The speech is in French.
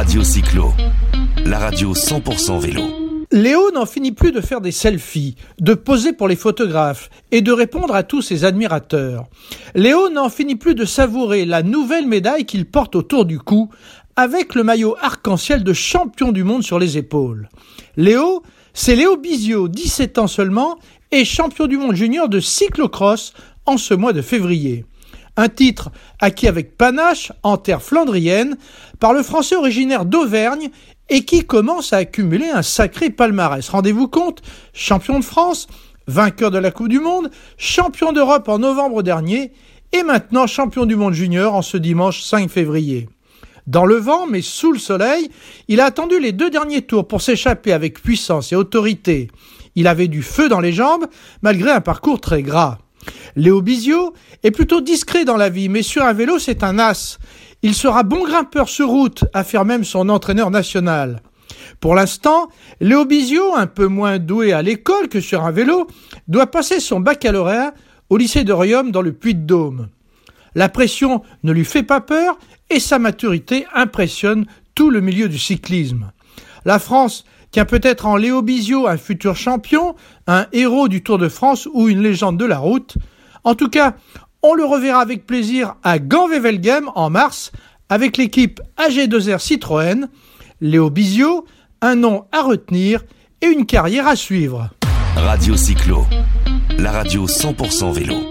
Radio Cyclo, la radio 100% vélo. Léo n'en finit plus de faire des selfies, de poser pour les photographes et de répondre à tous ses admirateurs. Léo n'en finit plus de savourer la nouvelle médaille qu'il porte autour du cou avec le maillot arc-en-ciel de champion du monde sur les épaules. Léo, c'est Léo Bizio, 17 ans seulement, et champion du monde junior de cyclocross en ce mois de février un titre acquis avec panache en terre flandrienne par le français originaire d'Auvergne et qui commence à accumuler un sacré palmarès. Rendez-vous compte, champion de France, vainqueur de la Coupe du Monde, champion d'Europe en novembre dernier et maintenant champion du monde junior en ce dimanche 5 février. Dans le vent, mais sous le soleil, il a attendu les deux derniers tours pour s'échapper avec puissance et autorité. Il avait du feu dans les jambes, malgré un parcours très gras. Léo Bizio est plutôt discret dans la vie, mais sur un vélo, c'est un as. Il sera bon grimpeur sur route, affirme même son entraîneur national. Pour l'instant, Léo Bizio, un peu moins doué à l'école que sur un vélo, doit passer son baccalauréat au lycée de Riom dans le Puy-de-Dôme. La pression ne lui fait pas peur et sa maturité impressionne tout le milieu du cyclisme. La France tient peut-être en Léo Bizio un futur champion, un héros du Tour de France ou une légende de la route. En tout cas, on le reverra avec plaisir à Gand-Wevelgem en mars avec l'équipe AG2R Citroën. Léo Bizio, un nom à retenir et une carrière à suivre. Radio Cyclo, la radio 100% vélo.